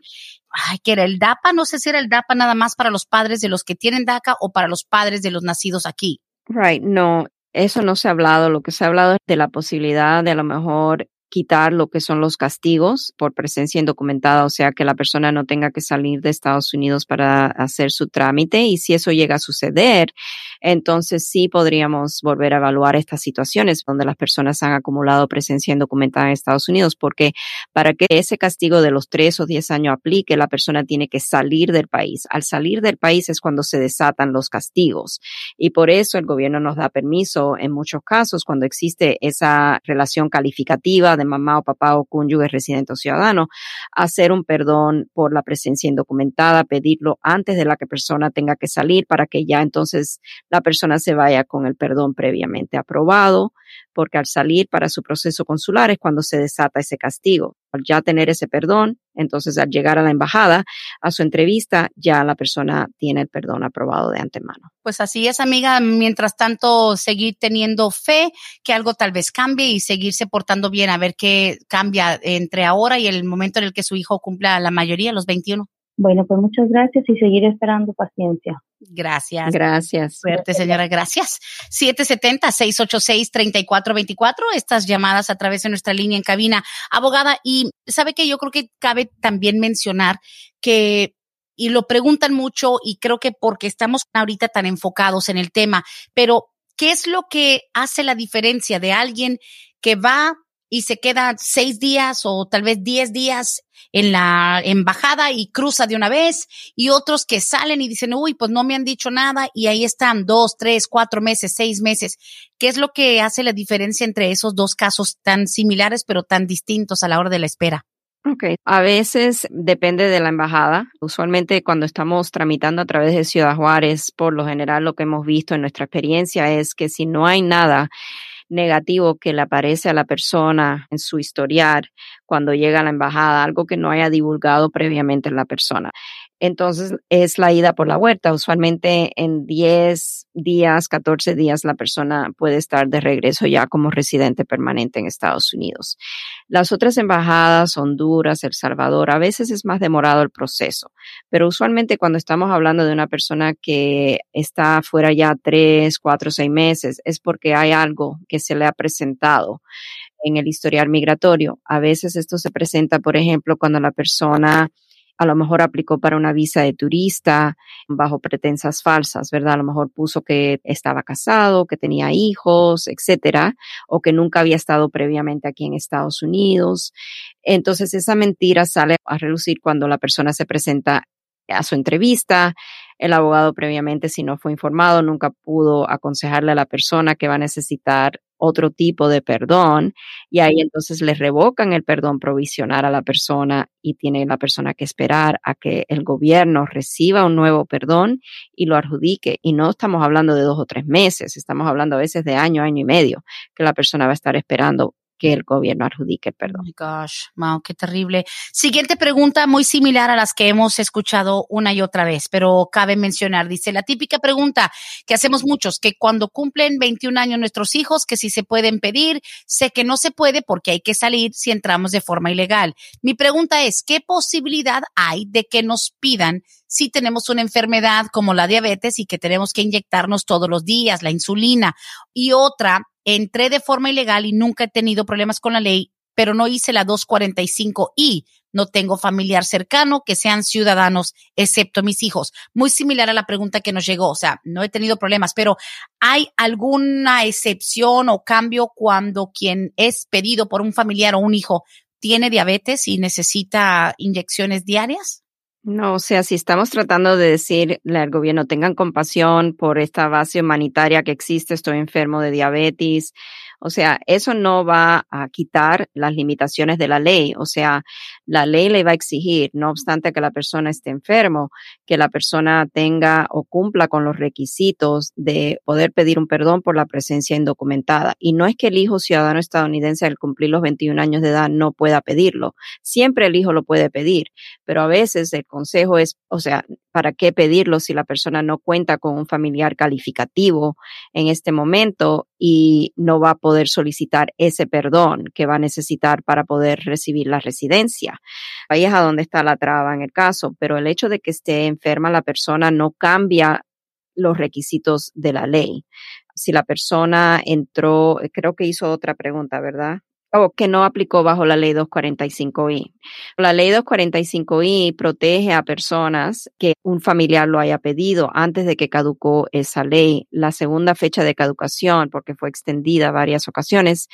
ay, que era el DAPA, no sé si era el DAPA nada más para los padres de los que tienen DACA o para los padres de los nacidos aquí. Right, no, eso no se ha hablado. Lo que se ha hablado es de la posibilidad de a lo mejor quitar lo que son los castigos por presencia indocumentada, o sea, que la persona no tenga que salir de Estados Unidos para hacer su trámite. Y si eso llega a suceder, entonces sí podríamos volver a evaluar estas situaciones donde las personas han acumulado presencia indocumentada en Estados Unidos, porque para que ese castigo de los tres o diez años aplique, la persona tiene que salir del país. Al salir del país es cuando se desatan los castigos. Y por eso el gobierno nos da permiso en muchos casos cuando existe esa relación calificativa de mamá o papá o cónyuge residente o ciudadano, hacer un perdón por la presencia indocumentada, pedirlo antes de la que persona tenga que salir para que ya entonces la persona se vaya con el perdón previamente aprobado, porque al salir para su proceso consular es cuando se desata ese castigo. Ya tener ese perdón, entonces al llegar a la embajada, a su entrevista, ya la persona tiene el perdón aprobado de antemano. Pues así es, amiga. Mientras tanto, seguir teniendo fe que algo tal vez cambie y seguirse portando bien, a ver qué cambia entre ahora y el momento en el que su hijo cumpla la mayoría, los 21. Bueno, pues muchas gracias y seguir esperando paciencia. Gracias. Gracias. Suerte, señora. Gracias. 770-686-3424. Estas llamadas a través de nuestra línea en cabina. Abogada, y sabe que yo creo que cabe también mencionar que y lo preguntan mucho y creo que porque estamos ahorita tan enfocados en el tema, pero ¿qué es lo que hace la diferencia de alguien que va y se queda seis días o tal vez diez días en la embajada y cruza de una vez y otros que salen y dicen, uy, pues no me han dicho nada y ahí están dos, tres, cuatro meses, seis meses. ¿Qué es lo que hace la diferencia entre esos dos casos tan similares pero tan distintos a la hora de la espera? Ok, a veces depende de la embajada. Usualmente cuando estamos tramitando a través de Ciudad Juárez, por lo general lo que hemos visto en nuestra experiencia es que si no hay nada negativo que le aparece a la persona en su historial cuando llega a la embajada, algo que no haya divulgado previamente la persona. Entonces es la ida por la huerta. Usualmente en 10 días, 14 días la persona puede estar de regreso ya como residente permanente en Estados Unidos. Las otras embajadas, Honduras, El Salvador, a veces es más demorado el proceso, pero usualmente cuando estamos hablando de una persona que está fuera ya 3, 4, 6 meses, es porque hay algo que se le ha presentado en el historial migratorio. A veces esto se presenta, por ejemplo, cuando la persona a lo mejor aplicó para una visa de turista bajo pretensas falsas, ¿verdad? A lo mejor puso que estaba casado, que tenía hijos, etcétera, o que nunca había estado previamente aquí en Estados Unidos. Entonces esa mentira sale a relucir cuando la persona se presenta a su entrevista. El abogado previamente, si no fue informado, nunca pudo aconsejarle a la persona que va a necesitar otro tipo de perdón y ahí entonces le revocan el perdón provisional a la persona y tiene la persona que esperar a que el gobierno reciba un nuevo perdón y lo adjudique. Y no estamos hablando de dos o tres meses, estamos hablando a veces de año, año y medio que la persona va a estar esperando que el gobierno adjudique el perdón. Oh my gosh, wow, qué terrible. Siguiente pregunta, muy similar a las que hemos escuchado una y otra vez, pero cabe mencionar, dice la típica pregunta que hacemos muchos, que cuando cumplen 21 años nuestros hijos, que si se pueden pedir, sé que no se puede porque hay que salir si entramos de forma ilegal. Mi pregunta es, ¿qué posibilidad hay de que nos pidan si tenemos una enfermedad como la diabetes y que tenemos que inyectarnos todos los días la insulina? Y otra, entré de forma ilegal y nunca he tenido problemas con la ley, pero no hice la 245 y no tengo familiar cercano que sean ciudadanos, excepto mis hijos. Muy similar a la pregunta que nos llegó, o sea, no he tenido problemas, pero ¿hay alguna excepción o cambio cuando quien es pedido por un familiar o un hijo tiene diabetes y necesita inyecciones diarias? No, o sea, si estamos tratando de decirle al gobierno, tengan compasión por esta base humanitaria que existe, estoy enfermo de diabetes, o sea, eso no va a quitar las limitaciones de la ley. O sea, la ley le va a exigir, no obstante que la persona esté enfermo, que la persona tenga o cumpla con los requisitos de poder pedir un perdón por la presencia indocumentada. Y no es que el hijo ciudadano estadounidense al cumplir los 21 años de edad no pueda pedirlo. Siempre el hijo lo puede pedir, pero a veces el consejo es, o sea, ¿para qué pedirlo si la persona no cuenta con un familiar calificativo en este momento y no va a poder solicitar ese perdón que va a necesitar para poder recibir la residencia. Ahí es a donde está la traba en el caso, pero el hecho de que esté enferma la persona no cambia los requisitos de la ley. Si la persona entró, creo que hizo otra pregunta, ¿verdad? O que no aplicó bajo la ley 245i. La ley 245i protege a personas que un familiar lo haya pedido antes de que caducó esa ley. La segunda fecha de caducación, porque fue extendida varias ocasiones,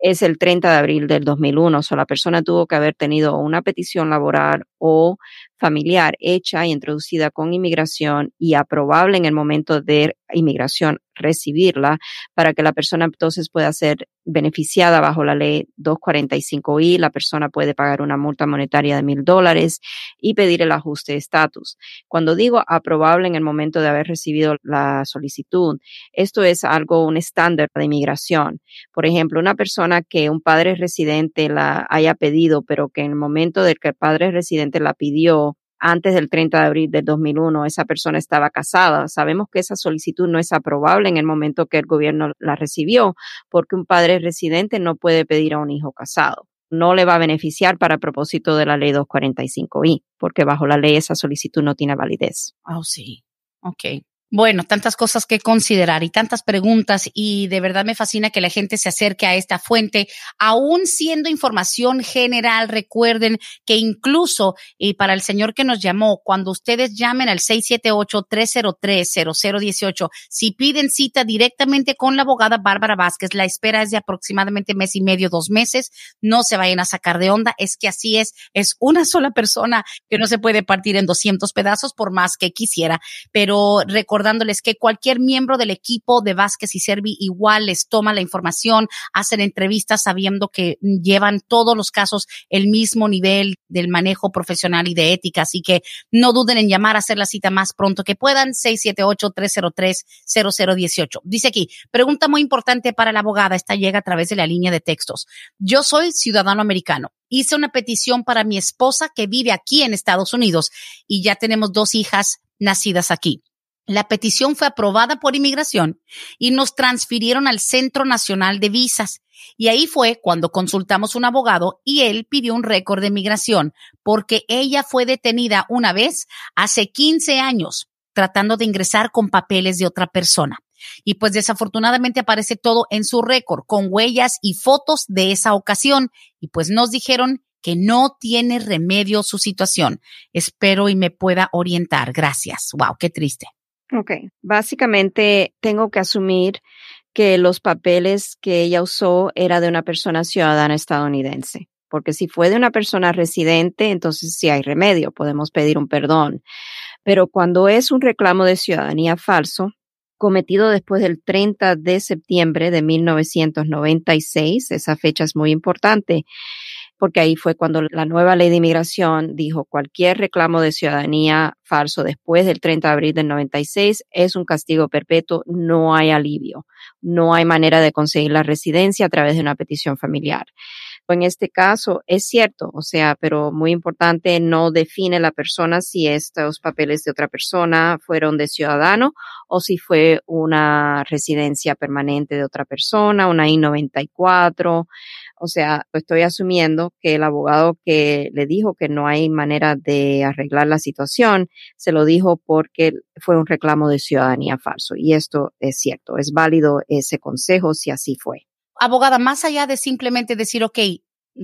es el 30 de abril del 2001. O sea, la persona tuvo que haber tenido una petición laboral o familiar hecha y introducida con inmigración y aprobable en el momento de inmigración recibirla para que la persona entonces pueda ser beneficiada bajo la ley 245i. La persona puede pagar una multa monetaria de mil dólares y pedir el ajuste de estatus. Cuando digo aprobable en el momento de haber recibido la solicitud, esto es algo, un estándar de inmigración. Por ejemplo, una persona que un padre residente la haya pedido, pero que en el momento de que el padre residente la pidió, antes del 30 de abril del 2001 esa persona estaba casada. Sabemos que esa solicitud no es aprobable en el momento que el gobierno la recibió, porque un padre residente no puede pedir a un hijo casado. no le va a beneficiar para propósito de la ley 245i, porque bajo la ley esa solicitud no tiene validez. Oh, sí. Ok. Bueno, tantas cosas que considerar y tantas preguntas y de verdad me fascina que la gente se acerque a esta fuente, aún siendo información general. Recuerden que incluso, para el señor que nos llamó, cuando ustedes llamen al 678-303-0018, si piden cita directamente con la abogada Bárbara Vázquez, la espera es de aproximadamente mes y medio, dos meses. No se vayan a sacar de onda, es que así es, es una sola persona que no se puede partir en 200 pedazos por más que quisiera, pero recordemos recordándoles que cualquier miembro del equipo de Vázquez y Servi igual les toma la información, hacen entrevistas sabiendo que llevan todos los casos el mismo nivel del manejo profesional y de ética. Así que no duden en llamar a hacer la cita más pronto que puedan. 678-303-0018. Dice aquí, pregunta muy importante para la abogada. Esta llega a través de la línea de textos. Yo soy ciudadano americano hice una petición para mi esposa que vive aquí en Estados Unidos y ya tenemos dos hijas nacidas aquí. La petición fue aprobada por inmigración y nos transfirieron al Centro Nacional de Visas. Y ahí fue cuando consultamos un abogado y él pidió un récord de migración porque ella fue detenida una vez hace 15 años tratando de ingresar con papeles de otra persona. Y pues desafortunadamente aparece todo en su récord con huellas y fotos de esa ocasión. Y pues nos dijeron que no tiene remedio su situación. Espero y me pueda orientar. Gracias. Wow, qué triste. Ok, básicamente tengo que asumir que los papeles que ella usó era de una persona ciudadana estadounidense, porque si fue de una persona residente, entonces sí hay remedio, podemos pedir un perdón. Pero cuando es un reclamo de ciudadanía falso, cometido después del 30 de septiembre de 1996, esa fecha es muy importante, porque ahí fue cuando la nueva ley de inmigración dijo cualquier reclamo de ciudadanía falso después del 30 de abril del 96 es un castigo perpetuo, no hay alivio, no hay manera de conseguir la residencia a través de una petición familiar. En este caso es cierto, o sea, pero muy importante, no define la persona si estos papeles de otra persona fueron de ciudadano o si fue una residencia permanente de otra persona, una I-94. O sea, estoy asumiendo que el abogado que le dijo que no hay manera de arreglar la situación, se lo dijo porque fue un reclamo de ciudadanía falso. Y esto es cierto, es válido ese consejo si así fue. Abogada, más allá de simplemente decir, ok,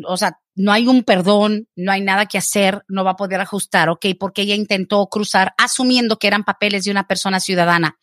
o sea, no hay un perdón, no hay nada que hacer, no va a poder ajustar, ok, porque ella intentó cruzar asumiendo que eran papeles de una persona ciudadana.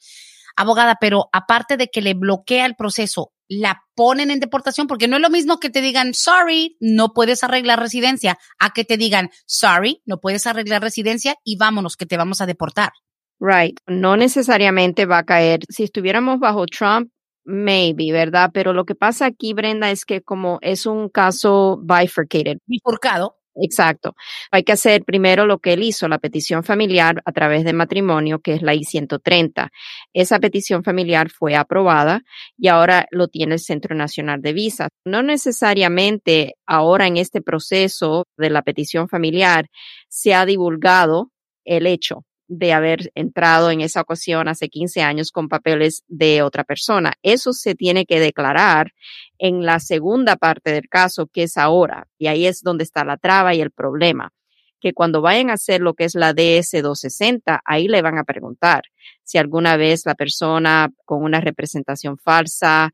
Abogada, pero aparte de que le bloquea el proceso, la ponen en deportación porque no es lo mismo que te digan, sorry, no puedes arreglar residencia, a que te digan, sorry, no puedes arreglar residencia y vámonos, que te vamos a deportar. Right. No necesariamente va a caer. Si estuviéramos bajo Trump, maybe, ¿verdad? Pero lo que pasa aquí, Brenda, es que como es un caso bifurcated. Bifurcado. Exacto. Hay que hacer primero lo que él hizo, la petición familiar a través de matrimonio, que es la I-130. Esa petición familiar fue aprobada y ahora lo tiene el Centro Nacional de Visas. No necesariamente ahora en este proceso de la petición familiar se ha divulgado el hecho de haber entrado en esa ocasión hace 15 años con papeles de otra persona. Eso se tiene que declarar en la segunda parte del caso, que es ahora. Y ahí es donde está la traba y el problema. Que cuando vayan a hacer lo que es la DS-260, ahí le van a preguntar si alguna vez la persona con una representación falsa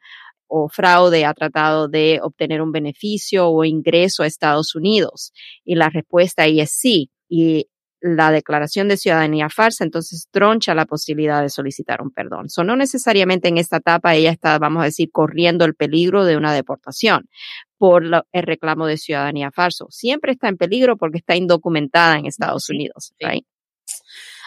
o fraude ha tratado de obtener un beneficio o ingreso a Estados Unidos. Y la respuesta ahí es sí. Y la declaración de ciudadanía falsa, entonces troncha la posibilidad de solicitar un perdón. So, no necesariamente en esta etapa ella está, vamos a decir, corriendo el peligro de una deportación por el reclamo de ciudadanía falso. Siempre está en peligro porque está indocumentada en Estados Unidos.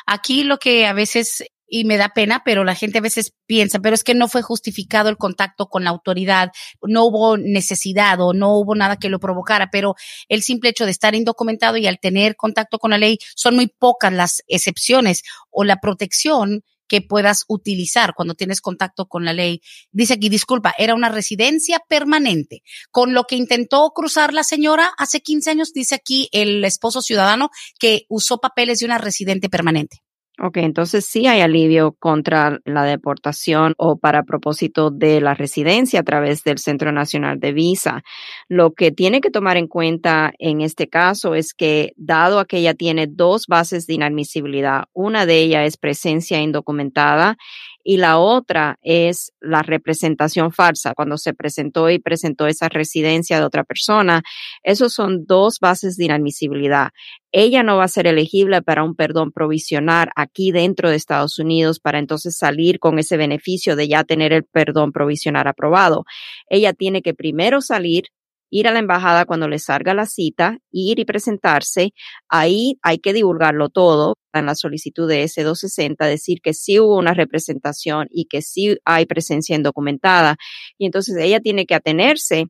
Aquí lo que a veces y me da pena, pero la gente a veces piensa, pero es que no fue justificado el contacto con la autoridad, no hubo necesidad o no hubo nada que lo provocara, pero el simple hecho de estar indocumentado y al tener contacto con la ley son muy pocas las excepciones o la protección que puedas utilizar cuando tienes contacto con la ley. Dice aquí, disculpa, era una residencia permanente. Con lo que intentó cruzar la señora hace 15 años, dice aquí el esposo ciudadano que usó papeles de una residente permanente. Ok, entonces sí hay alivio contra la deportación o para propósito de la residencia a través del Centro Nacional de Visa. Lo que tiene que tomar en cuenta en este caso es que dado que ella tiene dos bases de inadmisibilidad, una de ellas es presencia indocumentada y la otra es la representación falsa, cuando se presentó y presentó esa residencia de otra persona. Esos son dos bases de inadmisibilidad. Ella no va a ser elegible para un perdón provisional aquí dentro de Estados Unidos para entonces salir con ese beneficio de ya tener el perdón provisional aprobado. Ella tiene que primero salir ir a la embajada cuando le salga la cita, ir y presentarse. Ahí hay que divulgarlo todo en la solicitud de S260, decir que sí hubo una representación y que sí hay presencia indocumentada. Y entonces ella tiene que atenerse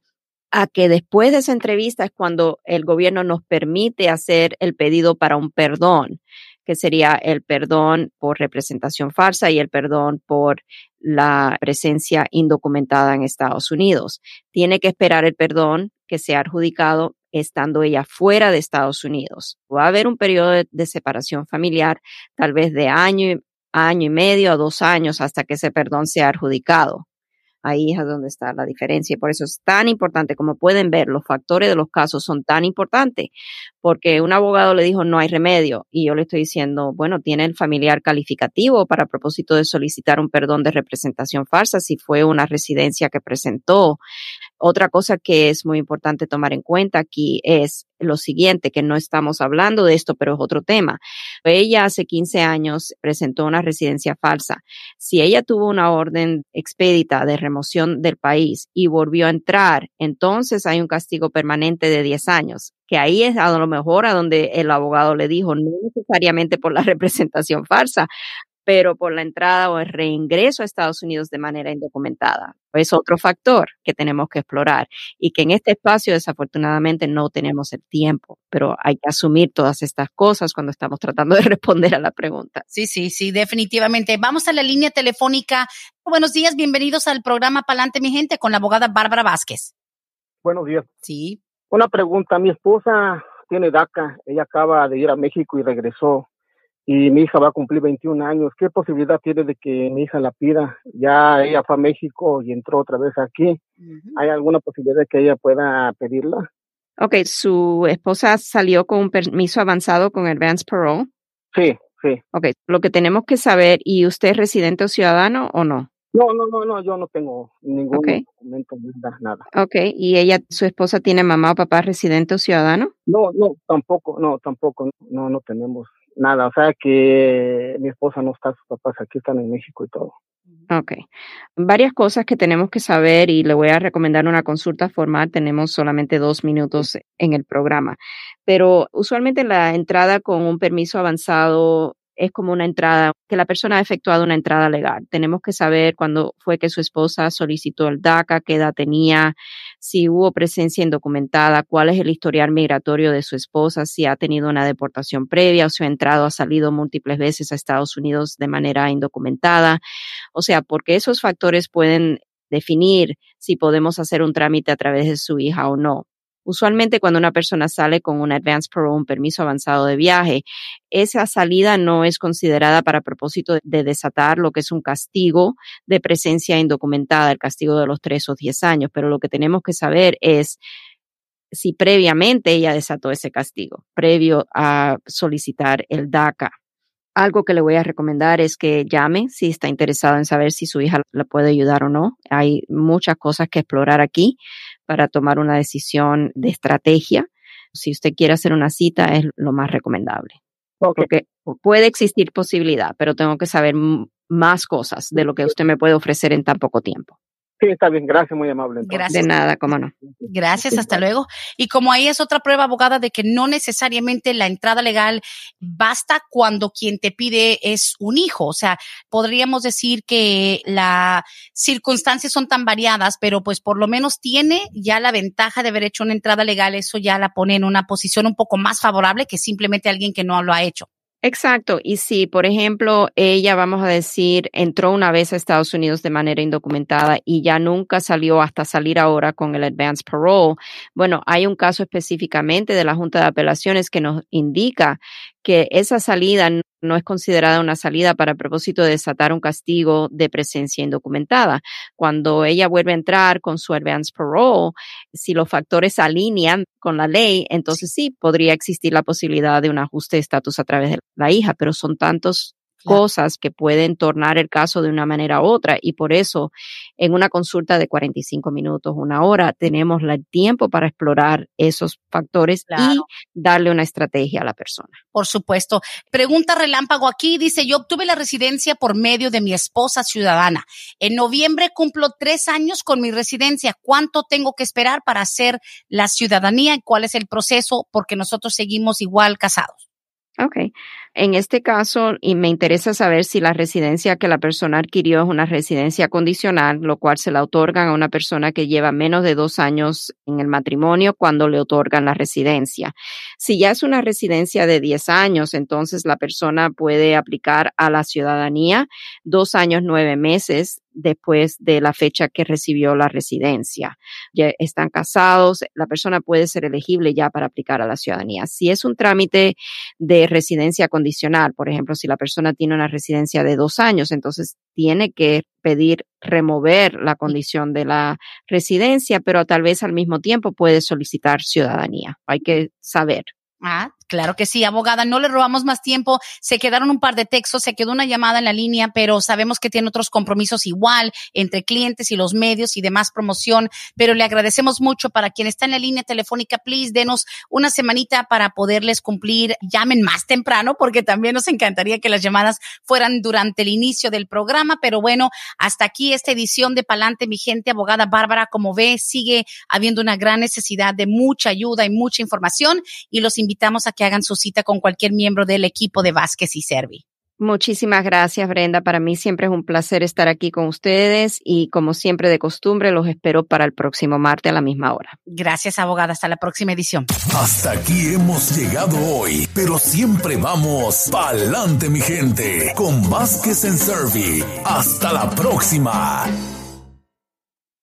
a que después de esa entrevista es cuando el gobierno nos permite hacer el pedido para un perdón que sería el perdón por representación falsa y el perdón por la presencia indocumentada en Estados Unidos. Tiene que esperar el perdón que sea adjudicado estando ella fuera de Estados Unidos. Va a haber un periodo de, separación familiar, tal vez de año, año y medio a dos años hasta que ese perdón sea adjudicado. Ahí es donde está la diferencia por eso es tan importante, como pueden ver, los factores de los casos son tan importantes, porque un abogado le dijo no hay remedio y yo le estoy diciendo, bueno, tiene el familiar calificativo para propósito de solicitar un perdón de representación falsa si fue una residencia que presentó. Otra cosa que es muy importante tomar en cuenta aquí es lo siguiente, que no estamos hablando de esto, pero es otro tema. Ella hace 15 años presentó una residencia falsa. Si ella tuvo una orden expedita de remoción del país y volvió a entrar, entonces hay un castigo permanente de 10 años que ahí es a lo mejor a donde el abogado le dijo, no necesariamente por la <laughs> representación falsa, pero por la entrada o el reingreso a Estados Unidos de manera indocumentada. Es otro factor que tenemos que explorar y que en este espacio desafortunadamente no tenemos el tiempo, pero hay que asumir todas estas cosas cuando estamos tratando de <laughs> responder a la pregunta. Sí, sí, sí, definitivamente. Vamos a la línea telefónica. Buenos días, bienvenidos al programa Palante, mi gente, con la abogada Bárbara Vázquez. Buenos días. Sí. Una pregunta, mi esposa tiene DACA, ella acaba de ir a México y regresó y mi hija va a cumplir 21 años. ¿Qué posibilidad tiene de que mi hija la pida? Ya ella fue a México y entró otra vez aquí. ¿Hay alguna posibilidad de que ella pueda pedirla? Ok, su esposa salió con un permiso avanzado con Advance Parole. Sí, sí. Ok, lo que tenemos que saber, ¿y usted es residente o ciudadano o no? No, no, no, no, yo no tengo ningún documento, nada. Ok, ¿y ella, su esposa tiene mamá o papá residente o ciudadano? No, no, tampoco, no, tampoco, no, no tenemos nada, o sea que mi esposa no está, sus papás aquí están en México y todo. Ok. Varias cosas que tenemos que saber y le voy a recomendar una consulta formal. Tenemos solamente dos minutos en el programa, pero usualmente la entrada con un permiso avanzado es como una entrada, que la persona ha efectuado una entrada legal. Tenemos que saber cuándo fue que su esposa solicitó el DACA, qué edad tenía, si hubo presencia indocumentada, cuál es el historial migratorio de su esposa, si ha tenido una deportación previa o si ha entrado, ha salido múltiples veces a Estados Unidos de manera indocumentada. O sea, porque esos factores pueden definir si podemos hacer un trámite a través de su hija o no. Usualmente cuando una persona sale con un advance parole, un permiso avanzado de viaje, esa salida no es considerada para propósito de desatar lo que es un castigo de presencia indocumentada, el castigo de los tres o diez años. Pero lo que tenemos que saber es si previamente ella desató ese castigo, previo a solicitar el DACA. Algo que le voy a recomendar es que llame si está interesado en saber si su hija la puede ayudar o no. Hay muchas cosas que explorar aquí para tomar una decisión de estrategia. Si usted quiere hacer una cita, es lo más recomendable. Porque puede existir posibilidad, pero tengo que saber más cosas de lo que usted me puede ofrecer en tan poco tiempo. Sí, está bien, gracias, muy amable. Gracias. De nada, cómo no. Gracias, hasta luego. Y como ahí es otra prueba, abogada, de que no necesariamente la entrada legal basta cuando quien te pide es un hijo. O sea, podríamos decir que las circunstancias son tan variadas, pero pues por lo menos tiene ya la ventaja de haber hecho una entrada legal. Eso ya la pone en una posición un poco más favorable que simplemente alguien que no lo ha hecho. Exacto. Y si, por ejemplo, ella, vamos a decir, entró una vez a Estados Unidos de manera indocumentada y ya nunca salió hasta salir ahora con el advance parole, bueno, hay un caso específicamente de la Junta de Apelaciones que nos indica que esa salida no es considerada una salida para propósito de desatar un castigo de presencia indocumentada. Cuando ella vuelve a entrar con su advance parole, si los factores se alinean con la ley, entonces sí podría existir la posibilidad de un ajuste de estatus a través de la hija, pero son tantos cosas que pueden tornar el caso de una manera u otra y por eso en una consulta de 45 minutos, una hora, tenemos el tiempo para explorar esos factores y darle una estrategia a la persona. Por supuesto. Pregunta relámpago aquí, dice, yo obtuve la residencia por medio de mi esposa ciudadana. En noviembre cumplo tres años con mi residencia. ¿Cuánto tengo que esperar para hacer la ciudadanía y cuál es el proceso? Porque nosotros seguimos igual casados. Ok. En este caso, y me interesa saber si la residencia que la persona adquirió es una residencia condicional, lo cual se la otorgan a una persona que lleva menos de dos años en el matrimonio cuando le otorgan la residencia. Si ya es una residencia de 10 años, entonces la persona puede aplicar a la ciudadanía dos años, nueve meses después de la fecha que recibió la residencia. Ya están casados, la persona puede ser elegible ya para aplicar a la ciudadanía. Si es un trámite de residencia condicional, por ejemplo, si la persona tiene una residencia de dos años, entonces tiene que pedir remover la condición de la residencia, pero tal vez al mismo tiempo puede solicitar ciudadanía. Hay que saber. Ah, claro que sí, abogada. No le robamos más tiempo. Se quedaron un par de textos, se quedó una llamada en la línea, pero sabemos que tiene otros compromisos igual entre clientes y los medios y demás promoción. Pero le agradecemos mucho para quien está en la línea telefónica. Please, denos una semanita para poderles cumplir. Llamen más temprano porque también nos encantaría que las llamadas fueran durante el inicio del programa. Pero bueno, hasta aquí esta edición de Palante, mi gente, abogada Bárbara. Como ve, sigue habiendo una gran necesidad de mucha ayuda y mucha información y los invitamos a que hagan su cita con cualquier miembro del equipo de Vázquez y Servi. Muchísimas gracias, Brenda. Para mí siempre es un placer estar aquí con ustedes y como siempre de costumbre los espero para el próximo martes a la misma hora. Gracias, abogada. Hasta la próxima edición. Hasta aquí hemos llegado hoy, pero siempre vamos pa'lante, mi gente, con Vázquez en Servi. Hasta la próxima.